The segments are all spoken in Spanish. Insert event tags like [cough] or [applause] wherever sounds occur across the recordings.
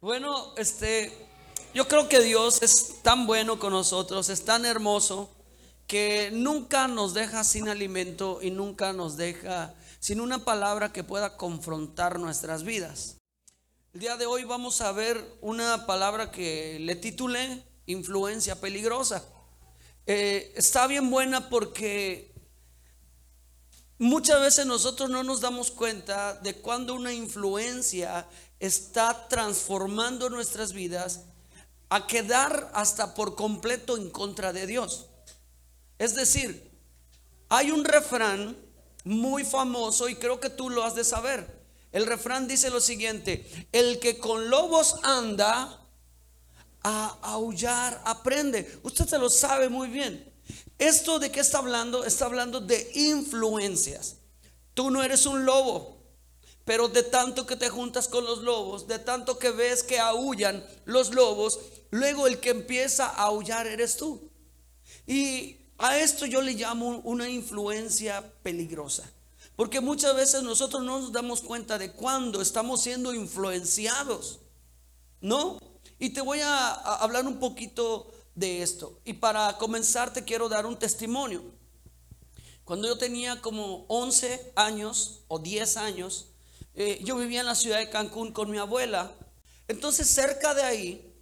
Bueno, este, yo creo que Dios es tan bueno con nosotros, es tan hermoso, que nunca nos deja sin alimento y nunca nos deja sin una palabra que pueda confrontar nuestras vidas. El día de hoy vamos a ver una palabra que le titulé Influencia peligrosa. Eh, está bien buena porque muchas veces nosotros no nos damos cuenta de cuando una influencia está transformando nuestras vidas a quedar hasta por completo en contra de Dios. Es decir, hay un refrán muy famoso y creo que tú lo has de saber. El refrán dice lo siguiente, el que con lobos anda, a aullar aprende. Usted se lo sabe muy bien. ¿Esto de qué está hablando? Está hablando de influencias. Tú no eres un lobo, pero de tanto que te juntas con los lobos, de tanto que ves que aullan los lobos, luego el que empieza a aullar eres tú. Y a esto yo le llamo una influencia peligrosa. Porque muchas veces nosotros no nos damos cuenta de cuándo estamos siendo influenciados. ¿No? Y te voy a, hablar un poquito de esto. Y para comenzar te quiero dar un testimonio. Cuando yo tenía como 11 años o 10 años, eh, yo vivía en la ciudad de Cancún con mi abuela. Entonces cerca de ahí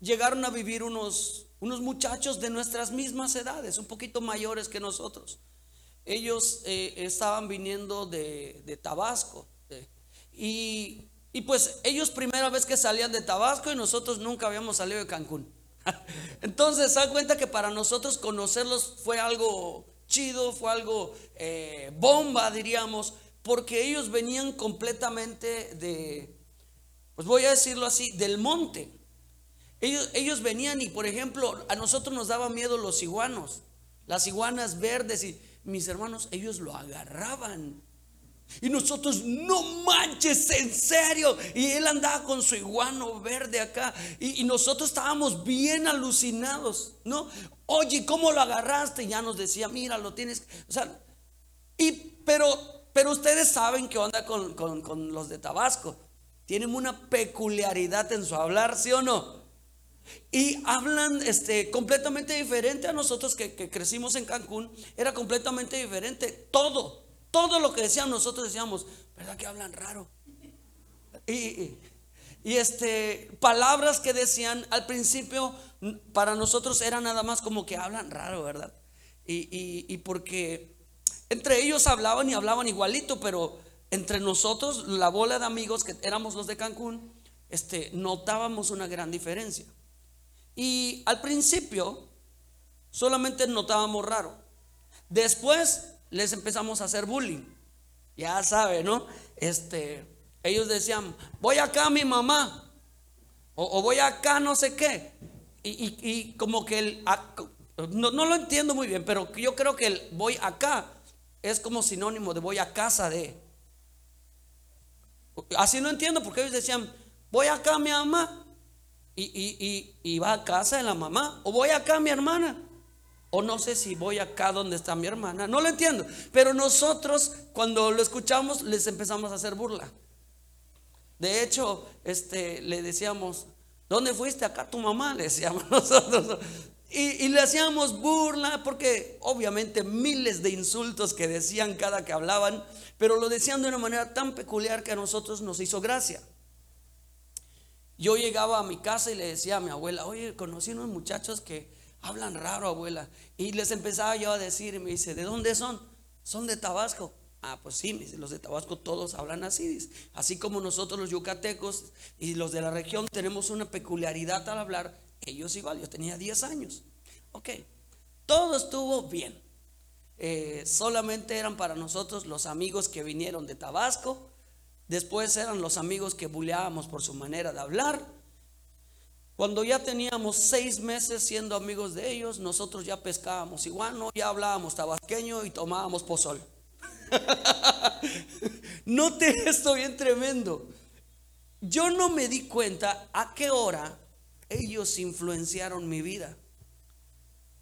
llegaron a vivir unos, unos muchachos de nuestras mismas edades, un poquito mayores que nosotros. Ellos eh, estaban viniendo de, Tabasco. y, y pues ellos primera vez que salían de Tabasco y nosotros nunca habíamos salido de Cancún. [laughs] Entonces, se cuenta que para nosotros conocerlos fue algo chido, fue algo eh, bomba, diríamos, porque ellos venían completamente de, pues voy a decirlo así, del monte. Ellos, ellos venían y, por ejemplo, a nosotros nos daba miedo los iguanos, las iguanas verdes y mis hermanos, ellos lo agarraban. Y nosotros, no manches, en serio. Y él andaba con su iguano verde acá. Y, nosotros estábamos bien alucinados, ¿no? Oye, ¿cómo lo agarraste? Y ya nos decía, mira, lo tienes. O sea, y, pero pero ustedes saben que onda con, los de Tabasco. Tienen una peculiaridad en su hablar, ¿sí o no? Y hablan este, completamente diferente a nosotros que, crecimos en Cancún. Era completamente diferente. Todo, todo lo que decían nosotros decíamos, ¿verdad que hablan raro? Y, este, palabras que decían al principio para nosotros era nada más como que hablan raro, ¿verdad? Y, y porque entre ellos hablaban y hablaban igualito, pero entre nosotros, la bola de amigos que éramos los de Cancún, este, notábamos una gran diferencia. Y al principio solamente notábamos raro. Después les empezamos a hacer bullying. Ya sabe, ¿no? Este, ellos decían, voy acá a mi mamá. O, voy acá no sé qué. Y, como que el, no, no, lo entiendo muy bien, pero yo creo que el voy acá es como sinónimo de voy a casa de. Así no entiendo porque ellos decían, voy acá a mi mamá y, y, va a casa de la mamá, o voy acá a mi hermana, o no sé si voy acá donde está mi hermana, no lo entiendo. Pero nosotros cuando lo escuchamos les empezamos a hacer burla. De hecho, este, le decíamos, ¿dónde fuiste acá tu mamá? Le decíamos [laughs] nosotros. Y, le hacíamos burla porque obviamente miles de insultos que decían cada que hablaban, pero lo decían de una manera tan peculiar que a nosotros nos hizo gracia. Yo llegaba a mi casa y le decía a mi abuela, oye, conocí unos muchachos que hablan raro, abuela. Y les empezaba yo a decir, y me dice, ¿de dónde son? Son de Tabasco. Ah, pues sí, los de Tabasco todos hablan así. Así como nosotros los yucatecos y los de la región tenemos una peculiaridad al hablar igual, yo tenía 10 años. Ok, todo estuvo bien. Eh, solamente eran para nosotros los amigos que vinieron de Tabasco. Después eran los amigos que buleábamos por su manera de hablar. Cuando ya teníamos seis meses siendo amigos de ellos, nosotros ya pescábamos iguano, ya hablábamos tabasqueño y tomábamos pozol. [laughs] Note esto bien tremendo. Yo no me di cuenta a qué hora ellos influenciaron mi vida.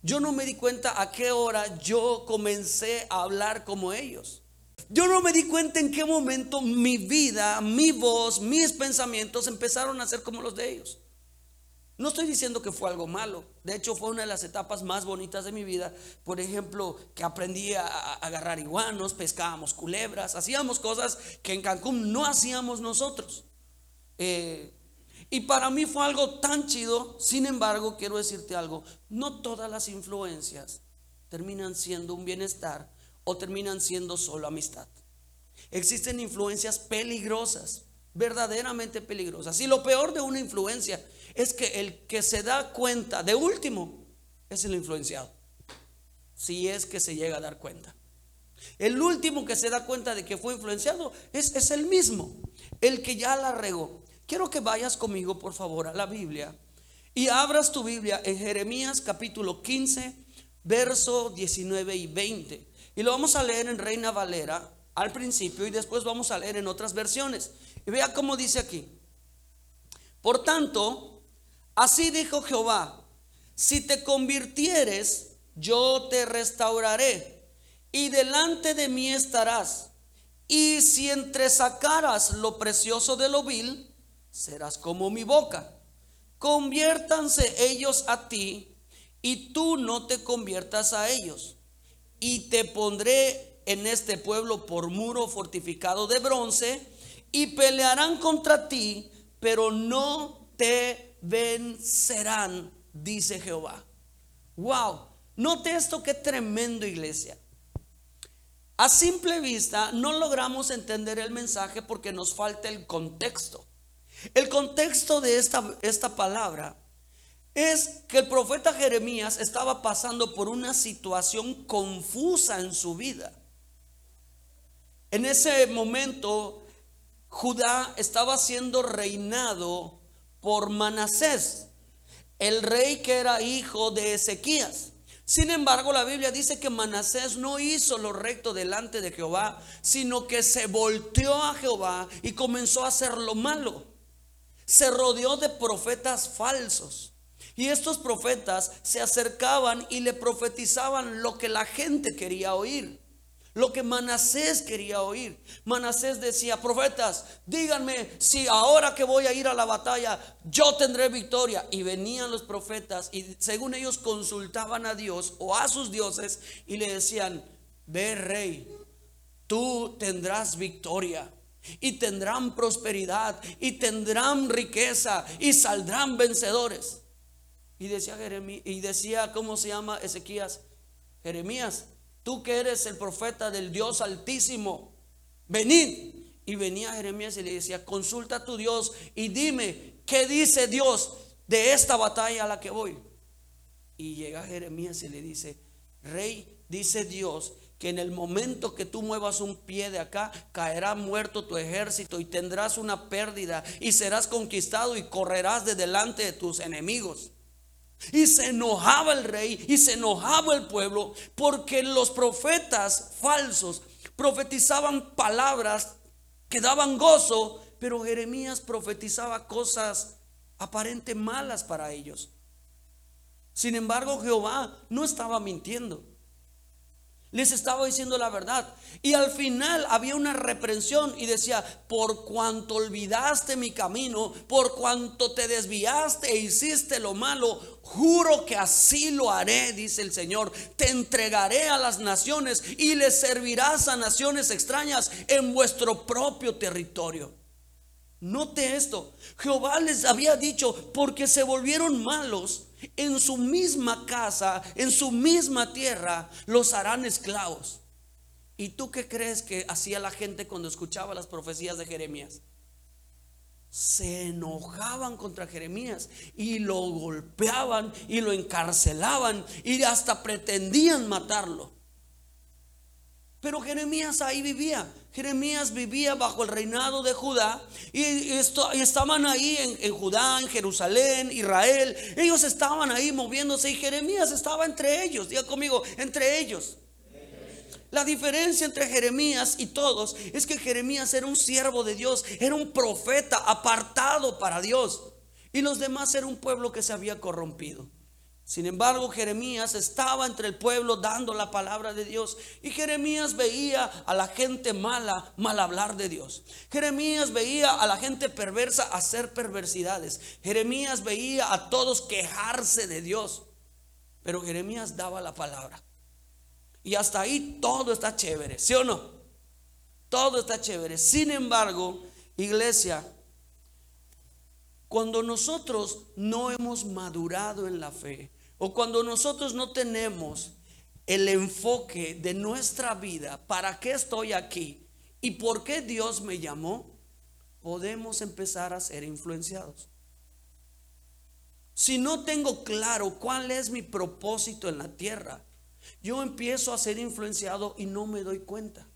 Yo no me di cuenta a qué hora yo comencé a hablar como ellos. Yo no me di cuenta en qué momento mi vida, mi voz, mis pensamientos empezaron a ser como los de ellos. No estoy diciendo que fue algo malo. De hecho, fue una de las etapas más bonitas de mi vida. Por ejemplo, que aprendí a, agarrar iguanos, pescábamos culebras, hacíamos cosas que en Cancún no hacíamos nosotros. Eh, y para mí fue algo tan chido. Sin embargo, quiero decirte algo. No todas las influencias terminan siendo un bienestar o terminan siendo solo amistad. Existen influencias peligrosas, verdaderamente peligrosas. Y lo peor de una influencia es que el que se da cuenta de último es el influenciado. Si es que se llega a dar cuenta. El último que se da cuenta de que fue influenciado es, es el mismo, el que ya la regó. Quiero que vayas conmigo, por favor, a la Biblia y abras tu Biblia en Jeremías capítulo 15, verso 19 y 20. Y lo vamos a leer en Reina Valera al principio y después vamos a leer en otras versiones. Y vea cómo dice aquí. Por tanto, Así dijo Jehová, si te convirtieres, yo te restauraré y delante de mí estarás. Y si entresacaras lo precioso de lo vil, serás como mi boca. Conviértanse ellos a ti y tú no te conviertas a ellos. Y te pondré en este pueblo por muro fortificado de bronce y pelearán contra ti, pero no te vencerán, dice Jehová. Wow, note esto que tremendo iglesia. A simple vista no logramos entender el mensaje porque nos falta el contexto. El contexto de esta, esta palabra es que el profeta Jeremías estaba pasando por una situación confusa en su vida. En ese momento, Judá estaba siendo reinado por Manasés, el rey que era hijo de Ezequías. Sin embargo, la Biblia dice que Manasés no hizo lo recto delante de Jehová, sino que se volteó a Jehová y comenzó a hacer lo malo. Se rodeó de profetas falsos. Y estos profetas se acercaban y le profetizaban lo que la gente quería oír lo que Manasés quería oír. Manasés decía, profetas, díganme si ahora que voy a ir a la batalla, yo tendré victoria. Y venían los profetas y según ellos consultaban a Dios o a sus dioses y le decían, ve rey, tú tendrás victoria. Y tendrán prosperidad y tendrán riqueza y saldrán vencedores. Y decía Jeremías, y decía, ¿cómo se llama Ezequías? Jeremías, tú que eres el profeta del Dios altísimo, venid. Y venía Jeremías y le decía, consulta a tu Dios y dime, ¿qué dice Dios de esta batalla a la que voy? Y llega Jeremías y le dice, rey, dice Dios, que en el momento que tú muevas un pie de acá, caerá muerto tu ejército y tendrás una pérdida y serás conquistado y correrás de delante de tus enemigos. Y se enojaba el rey y se enojaba el pueblo porque los profetas falsos profetizaban palabras que daban gozo, pero Jeremías profetizaba cosas aparente malas para ellos. Sin embargo, Jehová no estaba mintiendo. Les estaba diciendo la verdad. Y al final había una reprensión y decía, por cuanto olvidaste mi camino, por cuanto te desviaste e hiciste lo malo, juro que así lo haré, dice el Señor. Te entregaré a las naciones y les servirás a naciones extrañas en vuestro propio territorio. Note esto, Jehová les había dicho, porque se volvieron malos, en su misma casa, en su misma tierra, los harán esclavos. ¿Y tú qué crees que hacía la gente cuando escuchaba las profecías de Jeremías? Se enojaban contra Jeremías y lo golpeaban y lo encarcelaban y hasta pretendían matarlo. Pero Jeremías ahí vivía. Jeremías vivía bajo el reinado de Judá y, estaban ahí en, Judá, en Jerusalén, Israel. Ellos estaban ahí moviéndose y Jeremías estaba entre ellos. Diga conmigo, entre ellos. La diferencia entre Jeremías y todos es que Jeremías era un siervo de Dios, era un profeta apartado para Dios. Y los demás era un pueblo que se había corrompido. Sin embargo, Jeremías estaba entre el pueblo dando la palabra de Dios. Y Jeremías veía a la gente mala mal hablar de Dios. Jeremías veía a la gente perversa hacer perversidades. Jeremías veía a todos quejarse de Dios. Pero Jeremías daba la palabra. Y hasta ahí todo está chévere, ¿sí o no? Todo está chévere. Sin embargo, iglesia, cuando nosotros no hemos madurado en la fe, o cuando nosotros no tenemos el enfoque de nuestra vida, ¿para qué estoy aquí? ¿Y por qué Dios me llamó? Podemos empezar a ser influenciados. Si no tengo claro cuál es mi propósito en la tierra, yo empiezo a ser influenciado y no me doy cuenta.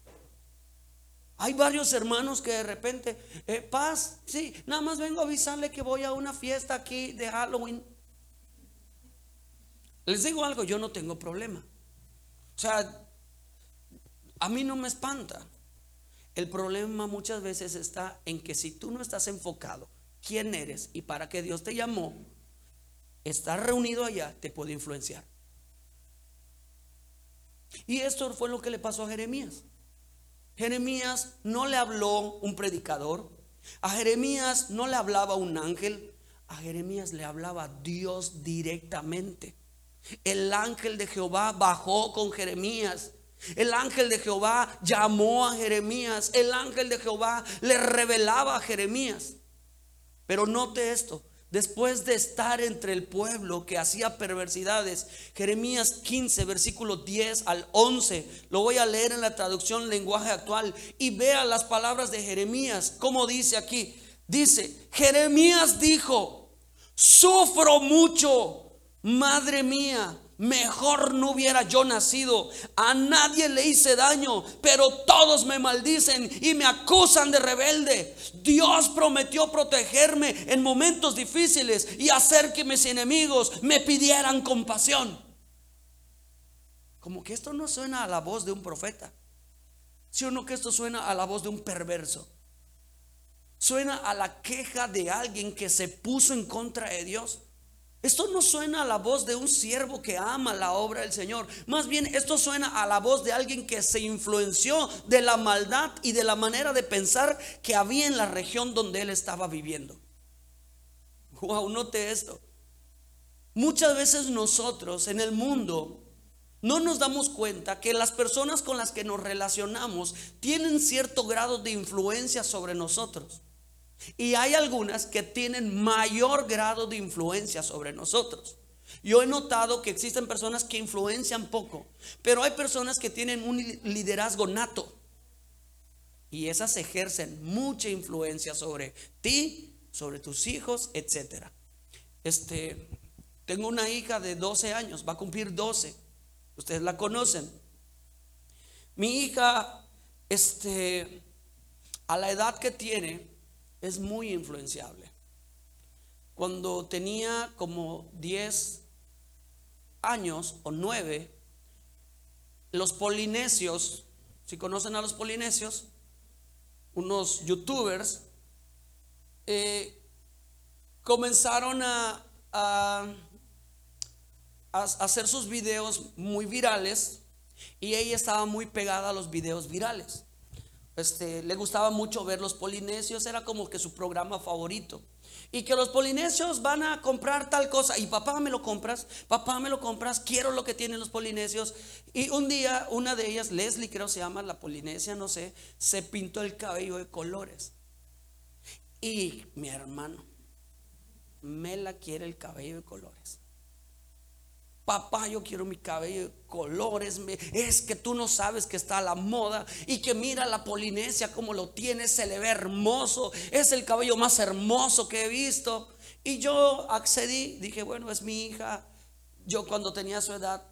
Hay varios hermanos que de repente, eh, paz, sí, nada más vengo a avisarle que voy a una fiesta aquí de Halloween. Les digo algo, yo no tengo problema. O sea, a mí no me espanta. El problema muchas veces está en que si tú no estás enfocado quién eres y para qué Dios te llamó, estar reunido allá te puede influenciar. Y esto fue lo que le pasó a Jeremías. Jeremías no le habló un predicador, a Jeremías no le hablaba un ángel, a Jeremías le hablaba Dios directamente. El ángel de Jehová bajó con Jeremías. El ángel de Jehová llamó a Jeremías. El ángel de Jehová le revelaba a Jeremías. Pero note esto. Después de estar entre el pueblo que hacía perversidades, Jeremías 15, versículo 10 al 11, lo voy a leer en la traducción lenguaje actual y vea las palabras de Jeremías, como dice aquí. Dice, Jeremías dijo, sufro mucho Madre mía, mejor no hubiera yo nacido. A nadie le hice daño, pero todos me maldicen y me acusan de rebelde. Dios prometió protegerme en momentos difíciles y hacer que mis enemigos me pidieran compasión. Como que esto no suena a la voz de un profeta. Si o no que esto suena a la voz de un perverso? Suena a la queja de alguien que se puso en contra de Dios. Esto no suena a la voz de un siervo que ama la obra del Señor. Más bien, esto suena a la voz de alguien que se influenció de la maldad y de la manera de pensar que había en la región donde él estaba viviendo. Wow, note esto. Muchas veces nosotros en el mundo no nos damos cuenta que las personas con las que nos relacionamos tienen cierto grado de influencia sobre nosotros. Y hay algunas que tienen mayor grado de influencia sobre nosotros. Yo he notado que existen personas que influencian poco, pero hay personas que tienen un liderazgo nato. Y esas ejercen mucha influencia sobre ti, sobre tus hijos, etc. Este, tengo una hija de 12 años, va a cumplir 12. Ustedes la conocen. Mi hija, este, a la edad que tiene, es muy influenciable. Cuando tenía como 10 años o 9, los polinesios, si conocen a los polinesios, unos youtubers, eh, comenzaron a, hacer sus videos muy virales y ella estaba muy pegada a los videos virales. Este, le gustaba mucho ver los polinesios, era como que su programa favorito. Y que los polinesios van a comprar tal cosa. Y papá me lo compras, papá me lo compras, quiero lo que tienen los polinesios. Y un día una de ellas, Leslie creo se llama, la polinesia, no sé, se pintó el cabello de colores. Y mi hermano, Mela quiere el cabello de colores. Papá, yo quiero mi cabello colores. Es que tú no sabes que está a la moda y que mira la Polinesia como lo tiene, se le ve hermoso. Es el cabello más hermoso que he visto. Y yo accedí, dije, bueno, es mi hija. Yo cuando tenía su edad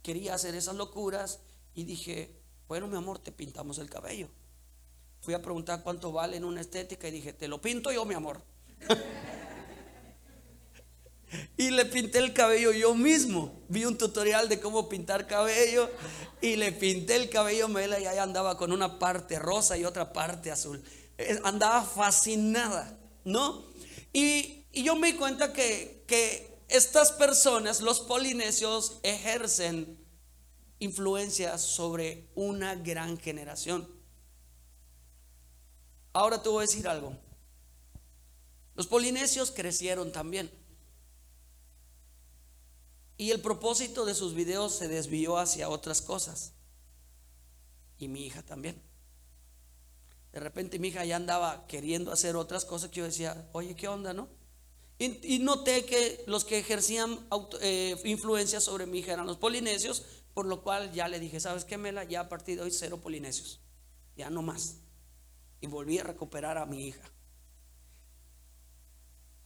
quería hacer esas locuras y dije, bueno, mi amor, te pintamos el cabello. Fui a preguntar cuánto vale en una estética y dije, te lo pinto yo, mi amor. [laughs] Y le pinté el cabello yo mismo. Vi un tutorial de cómo pintar cabello y le pinté el cabello Mela y ahí andaba con una parte rosa y otra parte azul. Andaba fascinada, ¿no? Y, yo me di cuenta que, que estas personas, los polinesios, ejercen influencia sobre una gran generación. Ahora te voy a decir algo. Los polinesios crecieron también. Y el propósito de sus videos se desvió hacia otras cosas. Y mi hija también. De repente mi hija ya andaba queriendo hacer otras cosas que yo decía, oye, ¿qué onda, no? Y, noté que los que ejercían eh, influencia sobre mi hija eran los polinesios, por lo cual ya le dije, ¿sabes qué, Mela? Ya a partir de hoy cero polinesios. Ya no más. Y volví a recuperar a mi hija.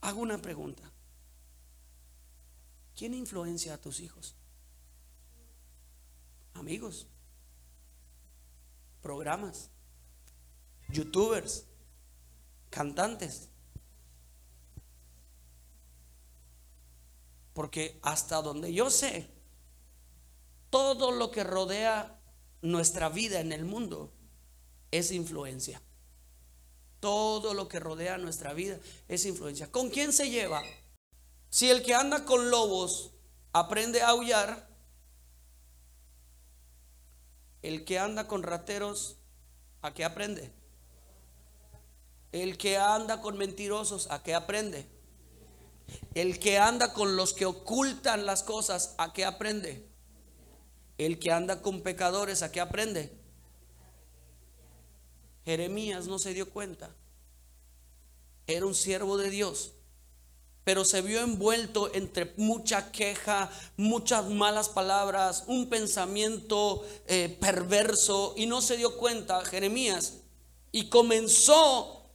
Hago una pregunta. ¿Quién influencia a tus hijos? Amigos, programas, youtubers, cantantes. Porque hasta donde yo sé, todo lo que rodea nuestra vida en el mundo es influencia. Todo lo que rodea nuestra vida es influencia. ¿Con quién se lleva? Si el que anda con lobos aprende a aullar, el que anda con rateros, ¿a qué aprende? El que anda con mentirosos, ¿a qué aprende? El que anda con los que ocultan las cosas, ¿a qué aprende? El que anda con pecadores, ¿a qué aprende? Jeremías no se dio cuenta. Era un siervo de Dios, pero se vio envuelto entre mucha queja, muchas malas palabras, un pensamiento eh, perverso y no se dio cuenta Jeremías y comenzó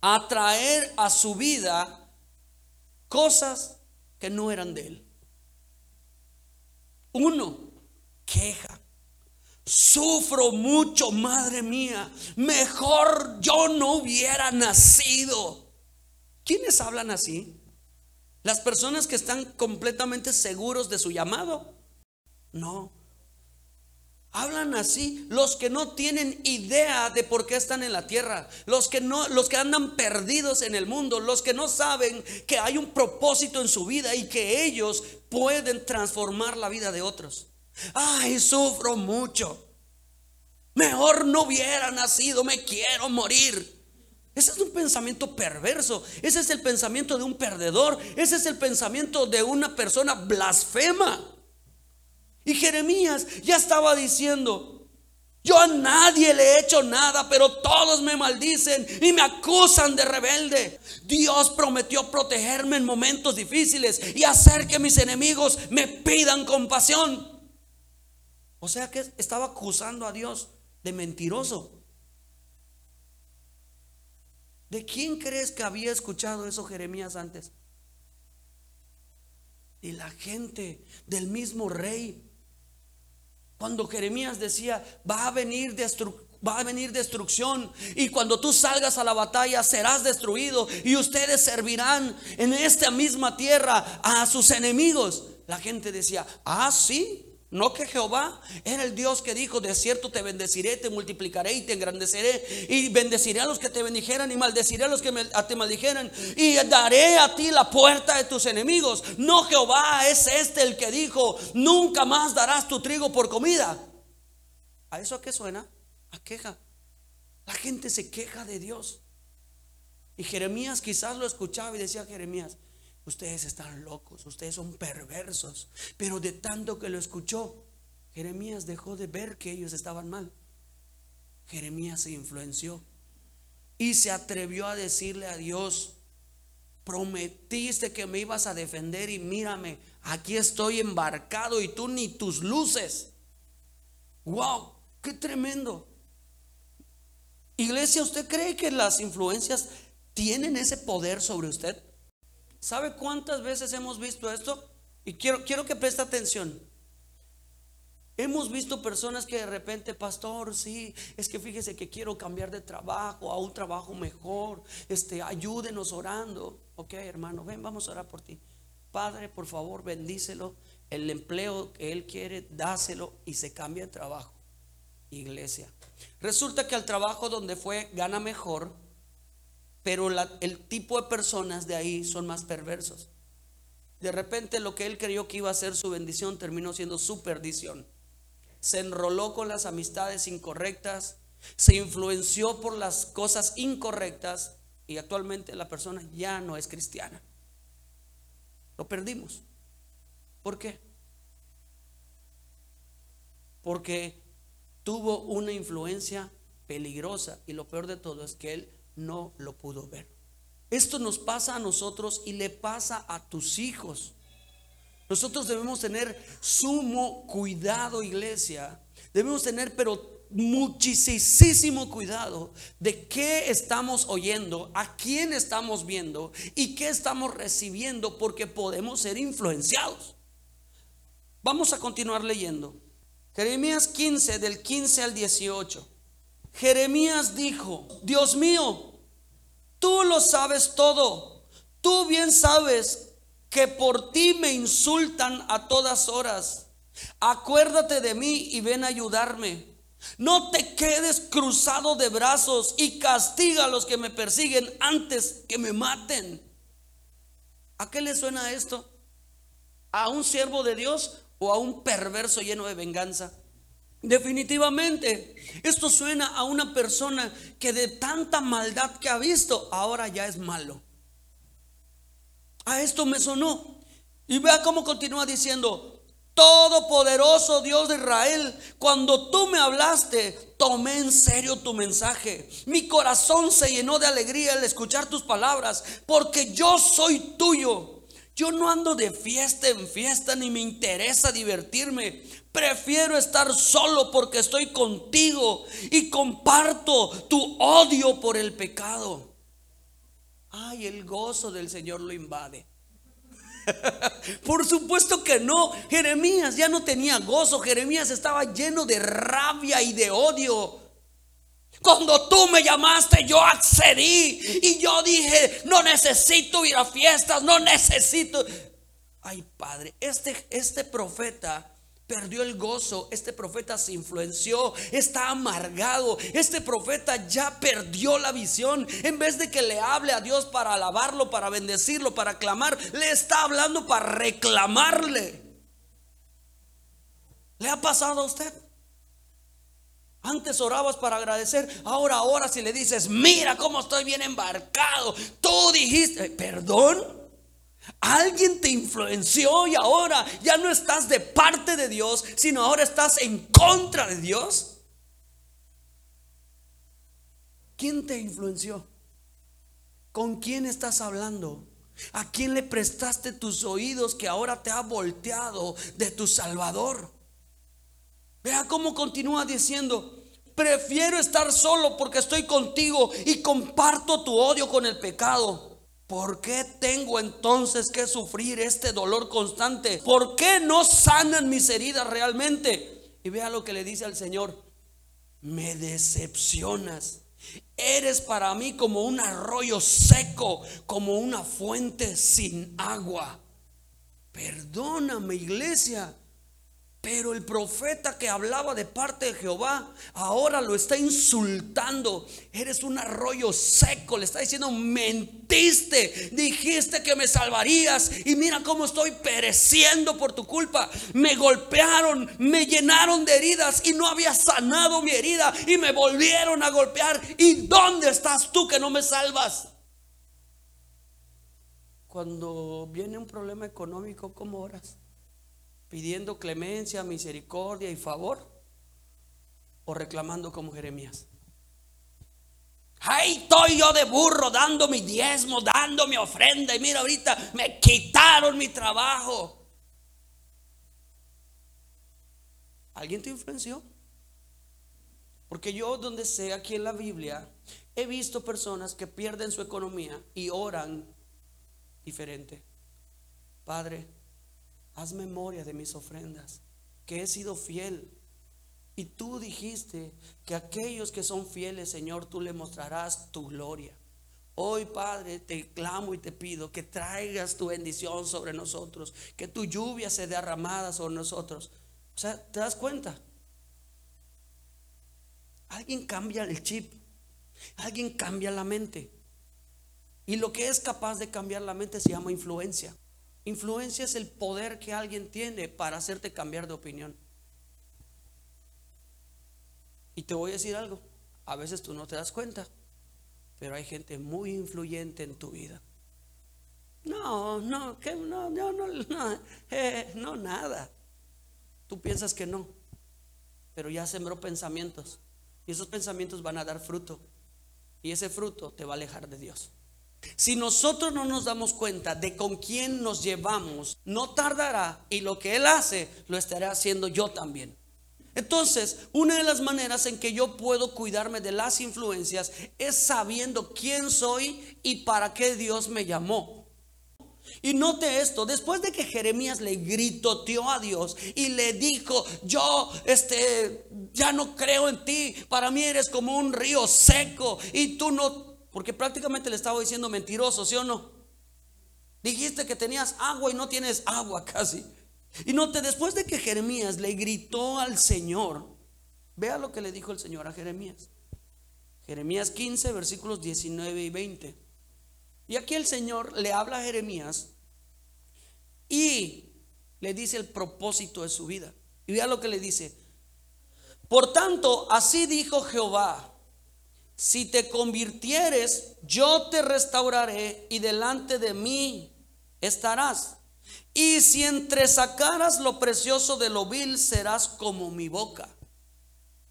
a traer a su vida cosas que no eran de él. Uno, queja. Sufro mucho, madre mía. Mejor yo no hubiera nacido. ¿Quiénes hablan así? ¿Las personas que están completamente seguros de su llamado? No. Hablan así los que no tienen idea de por qué están en la tierra, los que no los que andan perdidos en el mundo, los que no saben que hay un propósito en su vida y que ellos pueden transformar la vida de otros. Ay, sufro mucho. Mejor no hubiera nacido, me quiero morir. Ese es un pensamiento perverso. Ese es el pensamiento de un perdedor. Ese es el pensamiento de una persona blasfema. Y Jeremías ya estaba diciendo, yo a nadie le he hecho nada, pero todos me maldicen y me acusan de rebelde. Dios prometió protegerme en momentos difíciles y hacer que mis enemigos me pidan compasión. O sea que estaba acusando a Dios de mentiroso. ¿De quién crees que había escuchado eso Jeremías antes? Y la gente del mismo rey cuando Jeremías decía, va a venir va a venir destrucción y cuando tú salgas a la batalla serás destruido y ustedes servirán en esta misma tierra a sus enemigos. La gente decía, "Ah, sí, no que Jehová era el Dios que dijo, de cierto te bendeciré, te multiplicaré y te engrandeceré. Y bendeciré a los que te bendijeran y maldeciré a los que te maldijeran. Y daré a ti la puerta de tus enemigos. No Jehová es este el que dijo, nunca más darás tu trigo por comida. ¿A eso a qué suena? A queja. La gente se queja de Dios. Y Jeremías quizás lo escuchaba y decía Jeremías, ustedes están locos, ustedes son perversos. Pero de tanto que lo escuchó, Jeremías dejó de ver que ellos estaban mal. Jeremías se influenció y se atrevió a decirle a Dios, prometiste que me ibas a defender y mírame, aquí estoy embarcado y tú ni tus luces. ¡Wow! ¡Qué tremendo! Iglesia, ¿usted cree que las influencias tienen ese poder sobre usted? ¿Sabe cuántas veces hemos visto esto? Y quiero, quiero que preste atención. Hemos visto personas que de repente, pastor, sí, es que fíjese que quiero cambiar de trabajo a un trabajo mejor. Este, ayúdenos orando. Ok, hermano, ven, vamos a orar por ti. Padre, por favor, bendícelo. El empleo que él quiere, dáselo y se cambia de trabajo. Iglesia. Resulta que al trabajo donde fue gana mejor, pero el tipo de personas de ahí son más perversos. De repente lo que él creyó que iba a ser su bendición terminó siendo su perdición. Se enroló con las amistades incorrectas, se influenció por las cosas incorrectas y actualmente la persona ya no es cristiana. Lo perdimos. ¿Por qué? Porque tuvo una influencia peligrosa y lo peor de todo es que él no lo pudo ver. Esto nos pasa a nosotros y le pasa a tus hijos. Nosotros debemos tener sumo cuidado, iglesia. Debemos tener, pero muchísimo cuidado de qué estamos oyendo, a quién estamos viendo y qué estamos recibiendo, porque podemos ser influenciados. Vamos a continuar leyendo. Jeremías 15, del 15 al 18. Jeremías dijo, Dios mío, tú lo sabes todo. Tú bien sabes que por ti me insultan a todas horas. Acuérdate de mí y ven a ayudarme. No te quedes cruzado de brazos y castiga a los que me persiguen antes que me maten. ¿A qué le suena esto? ¿A un siervo de Dios o a un perverso lleno de venganza? Definitivamente, esto suena a una persona que de tanta maldad que ha visto, ahora ya es malo. A esto me sonó. Y vea cómo continúa diciendo, Todopoderoso Dios de Israel, cuando tú me hablaste, tomé en serio tu mensaje. Mi corazón se llenó de alegría al escuchar tus palabras, porque yo soy tuyo. Yo no ando de fiesta en fiesta ni me interesa divertirme. Prefiero estar solo porque estoy contigo y comparto tu odio por el pecado. Ay, el gozo del Señor lo invade. [laughs] Por supuesto que no. Jeremías ya no tenía gozo. Jeremías estaba lleno de rabia y de odio. Cuando tú me llamaste, yo accedí. Y yo dije, no necesito ir a fiestas, no necesito. Ay, Padre, este, este profeta perdió el gozo, este profeta se influenció, está amargado, este profeta ya perdió la visión. En vez de que le hable a Dios para alabarlo, para bendecirlo, para clamar, le está hablando para reclamarle. ¿Le ha pasado a usted? Antes orabas para agradecer, ahora ahora si le dices, mira cómo estoy bien embarcado, tú dijiste, perdón. Alguien te influenció y ahora ya no estás de parte de Dios, sino ahora estás en contra de Dios. ¿Quién te influenció? ¿Con quién estás hablando? ¿A quién le prestaste tus oídos que ahora te ha volteado de tu Salvador? Vea cómo continúa diciendo, prefiero estar solo porque estoy contigo y comparto tu odio con el pecado. ¿Por qué tengo entonces que sufrir este dolor constante? ¿Por qué no sanan mis heridas realmente? Y vea lo que le dice al Señor. Me decepcionas. Eres para mí como un arroyo seco, como una fuente sin agua. Perdóname, iglesia. Pero el profeta que hablaba de parte de Jehová ahora lo está insultando. Eres un arroyo seco. Le está diciendo, mentiste. Dijiste que me salvarías. Y mira cómo estoy pereciendo por tu culpa. Me golpearon, me llenaron de heridas y no había sanado mi herida. Y me volvieron a golpear. ¿Y dónde estás tú que no me salvas? Cuando viene un problema económico, ¿cómo oras? Pidiendo clemencia, misericordia y favor? ¿O reclamando como Jeremías? Ahí estoy yo de burro dando mi diezmo, dando mi ofrenda y mira ahorita me quitaron mi trabajo. ¿Alguien te influenció? Porque yo donde sea aquí en la Biblia he visto personas que pierden su economía y oran diferente. Padre, haz memoria de mis ofrendas, que he sido fiel. Y tú dijiste que aquellos que son fieles, Señor, tú le mostrarás tu gloria. Hoy, Padre, te clamo y te pido que traigas tu bendición sobre nosotros, que tu lluvia se derramada sobre nosotros. O sea, ¿te das cuenta? Alguien cambia el chip, alguien cambia la mente. Y lo que es capaz de cambiar la mente se llama influencia. Influencia es el poder que alguien tiene para hacerte cambiar de opinión. Y te voy a decir algo, a veces tú no te das cuenta, pero hay gente muy influyente en tu vida. No, no, no, no, [laughs] no, no, no, nada. Tú piensas que no, pero ya sembró pensamientos y esos pensamientos van a dar fruto y ese fruto te va a alejar de Dios. Si nosotros no nos damos cuenta de con quién nos llevamos, no tardará y lo que Él hace lo estaré haciendo yo también. Entonces, una de las maneras en que yo puedo cuidarme de las influencias es sabiendo quién soy y para qué Dios me llamó. Y note esto, después de que Jeremías le gritoteó a Dios y le dijo, yo este ya no creo en ti, para mí eres como un río seco y tú no porque prácticamente le estaba diciendo mentiroso, ¿sí o no? Dijiste que tenías agua y no tienes agua [laughs] casi. Y note, después de que Jeremías le gritó al Señor, vea lo que le dijo el Señor a Jeremías. Jeremías 15, versículos 19 y 20. Y aquí el Señor le habla a Jeremías y le dice el propósito de su vida. Y vea lo que le dice. Por tanto, así dijo Jehová, si te convirtieres, yo te restauraré y delante de mí estarás. Y si entresacaras lo precioso de lo vil, serás como mi boca.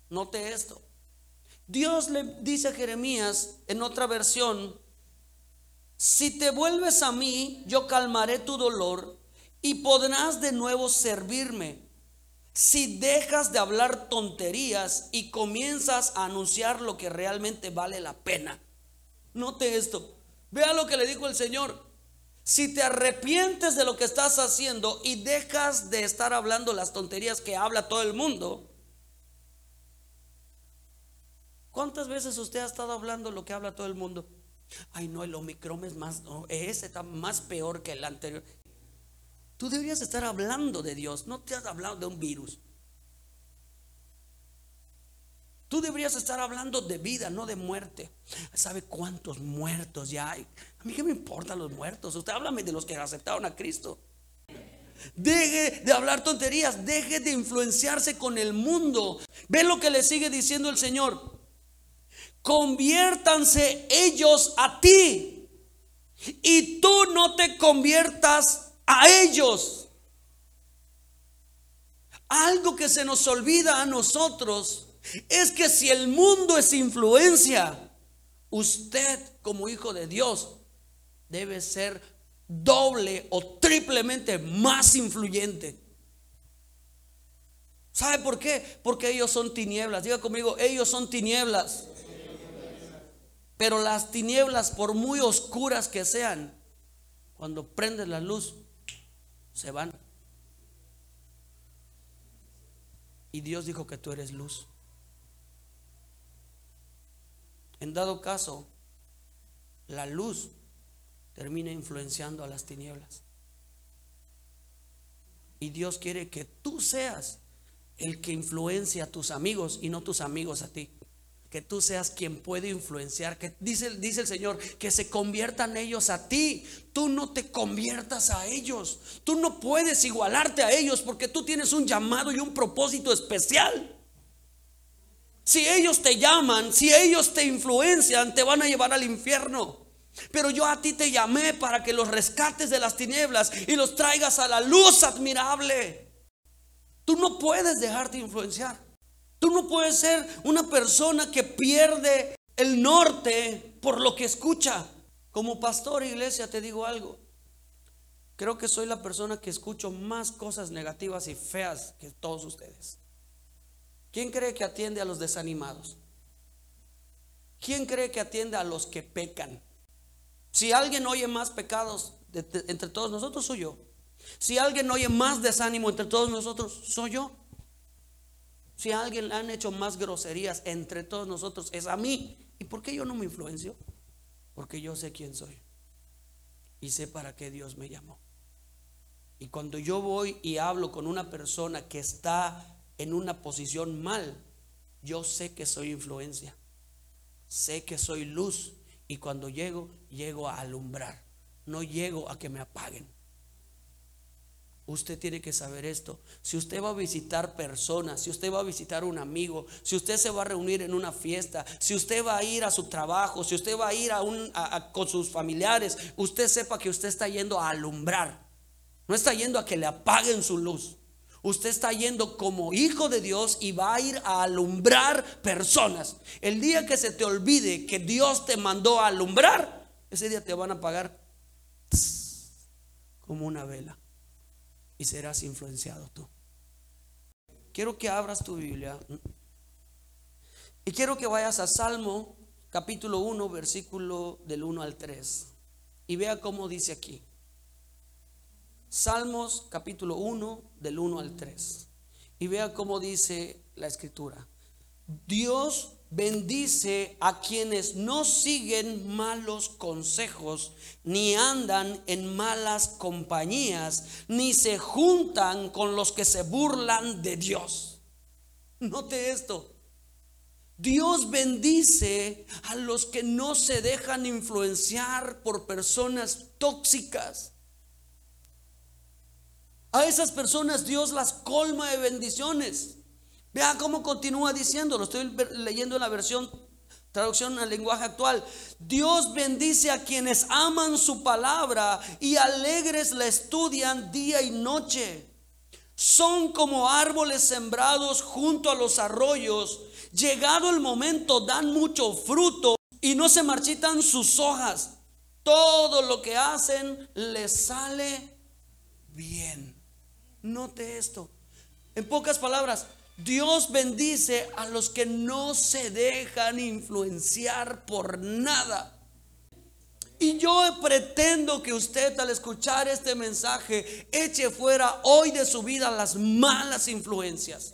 Note esto. Dios le dice a Jeremías en otra versión, si te vuelves a mí, yo calmaré tu dolor y podrás de nuevo servirme. Si dejas de hablar tonterías y comienzas a anunciar lo que realmente vale la pena. Note esto. Vea lo que le dijo el Señor. Si te arrepientes de lo que estás haciendo y dejas de estar hablando las tonterías que habla todo el mundo, ¿cuántas veces usted ha estado hablando lo que habla todo el mundo? Ay, no, el Omicron es más, no, ese está más peor que el anterior. Tú deberías estar hablando de Dios, no te has hablado de un virus. Tú deberías estar hablando de vida, no de muerte. ¿Sabe cuántos muertos ya hay? A mí qué me importan los muertos. Usted háblame de los que aceptaron a Cristo. Deje de hablar tonterías, deje de influenciarse con el mundo. Ve lo que le sigue diciendo el Señor. Conviértanse ellos a ti y tú no te conviertas a ellos. Algo que se nos olvida a nosotros es que si el mundo es influencia, usted como hijo de Dios debe ser doble o triplemente más influyente. ¿Sabe por qué? Porque ellos son tinieblas. Diga conmigo, ellos son tinieblas. Pero las tinieblas, por muy oscuras que sean, cuando prende la luz, se van. Y Dios dijo que tú eres luz. En dado caso, la luz termina influenciando a las tinieblas. Y Dios quiere que tú seas el que influencia a tus amigos y no tus amigos a ti que tú seas quien puede influenciar, que dice, dice el Señor, que se conviertan ellos a ti, tú no te conviertas a ellos, tú no puedes igualarte a ellos porque tú tienes un llamado y un propósito especial. Si ellos te llaman, si ellos te influencian, te van a llevar al infierno. Pero yo a ti te llamé para que los rescates de las tinieblas y los traigas a la luz admirable. Tú no puedes dejarte influenciar. Tú no puedes ser una persona que pierde el norte por lo que escucha. Como pastor iglesia te digo algo. Creo que soy la persona que escucho más cosas negativas y feas que todos ustedes. ¿Quién cree que atiende a los desanimados? ¿Quién cree que atiende a los que pecan? Si alguien oye más pecados entre todos nosotros, soy yo. Si alguien oye más desánimo entre todos nosotros, soy yo. Si a alguien le han hecho más groserías entre todos nosotros, es a mí. ¿Y por qué yo no me influencio? Porque yo sé quién soy. Y sé para qué Dios me llamó. Y cuando yo voy y hablo con una persona que está en una posición mal, yo sé que soy influencia. Sé que soy luz. Y cuando llego, llego a alumbrar. No llego a que me apaguen. Usted tiene que saber esto. Si usted va a visitar personas, si usted va a visitar un amigo, si usted se va a reunir en una fiesta, si usted va a ir a su trabajo, si usted va a ir a un, con sus familiares, usted sepa que usted está yendo a alumbrar. No está yendo a que le apaguen su luz. Usted está yendo como hijo de Dios y va a ir a alumbrar personas. El día que se te olvide que Dios te mandó a alumbrar, ese día te van a apagar como una vela y serás influenciado tú. Quiero que abras tu Biblia y quiero que vayas a Salmo capítulo 1, versículo del 1 al 3 y vea cómo dice aquí. Salmos capítulo 1 del 1 al 3 y vea cómo dice la escritura. Dios bendice a quienes no siguen malos consejos, ni andan en malas compañías, ni se juntan con los que se burlan de Dios. Note esto. Dios bendice a los que no se dejan influenciar por personas tóxicas. A esas personas Dios las colma de bendiciones. Vea cómo continúa diciendo, lo estoy leyendo en la versión traducción al lenguaje actual. Dios bendice a quienes aman su palabra y alegres la estudian día y noche. Son como árboles sembrados junto a los arroyos. Llegado el momento dan mucho fruto y no se marchitan sus hojas. Todo lo que hacen les sale bien. Note esto. En pocas palabras, Dios bendice a los que no se dejan influenciar por nada. Y yo pretendo que usted al escuchar este mensaje eche fuera hoy de su vida las malas influencias.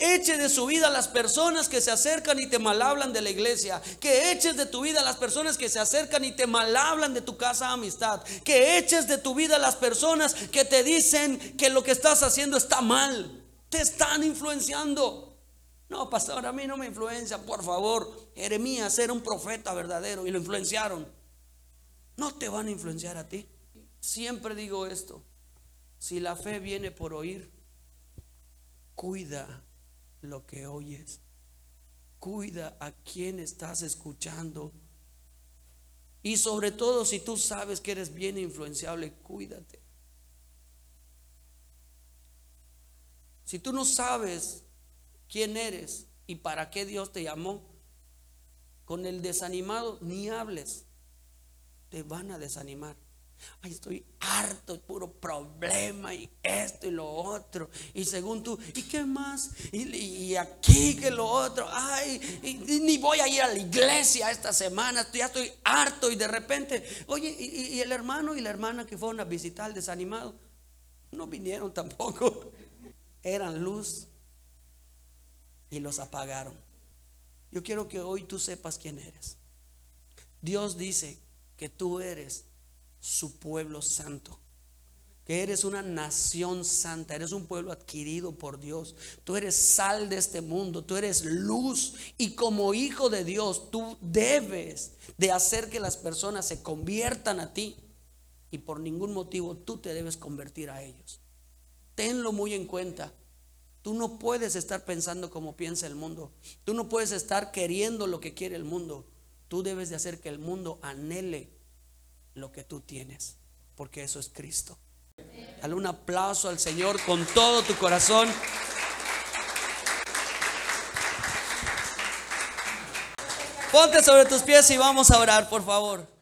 Eche de su vida las personas que se acercan y te malhablan de la iglesia. Que eches de tu vida las personas que se acercan y te malhablan de tu casa amistad. Que eches de tu vida las personas que te dicen que lo que estás haciendo está mal. Están influenciando. No, pastor, a mí no me influencia, por favor. Jeremías era un profeta verdadero y lo influenciaron. No te van a influenciar a ti. Siempre digo esto. Si la fe viene por oír, cuida lo que oyes. Cuida a quien estás escuchando. Y sobre todo si tú sabes que eres bien influenciable, cuídate. Si tú no sabes quién eres y para qué Dios te llamó, con el desanimado ni hables. Te van a desanimar. Ay, estoy harto, puro problema y esto y lo otro. Y según tú, ¿y qué más? Y, aquí que lo otro. Ay, ni voy a ir a la iglesia esta semana. Ya estoy harto y de repente, oye, y, el hermano y la hermana que fueron a visitar al desanimado, no vinieron tampoco eran luz y los apagaron. Yo quiero que hoy tú sepas quién eres. Dios dice que tú eres su pueblo santo, que eres una nación santa, eres un pueblo adquirido por Dios, tú eres sal de este mundo, tú eres luz y como hijo de Dios tú debes de hacer que las personas se conviertan a ti y por ningún motivo tú te debes convertir a ellos. Tenlo muy en cuenta. Tú no puedes estar pensando como piensa el mundo. Tú no puedes estar queriendo lo que quiere el mundo. Tú debes de hacer que el mundo anhele lo que tú tienes, porque eso es Cristo. Dale un aplauso al Señor con todo tu corazón. Ponte sobre tus pies y vamos a orar, por favor.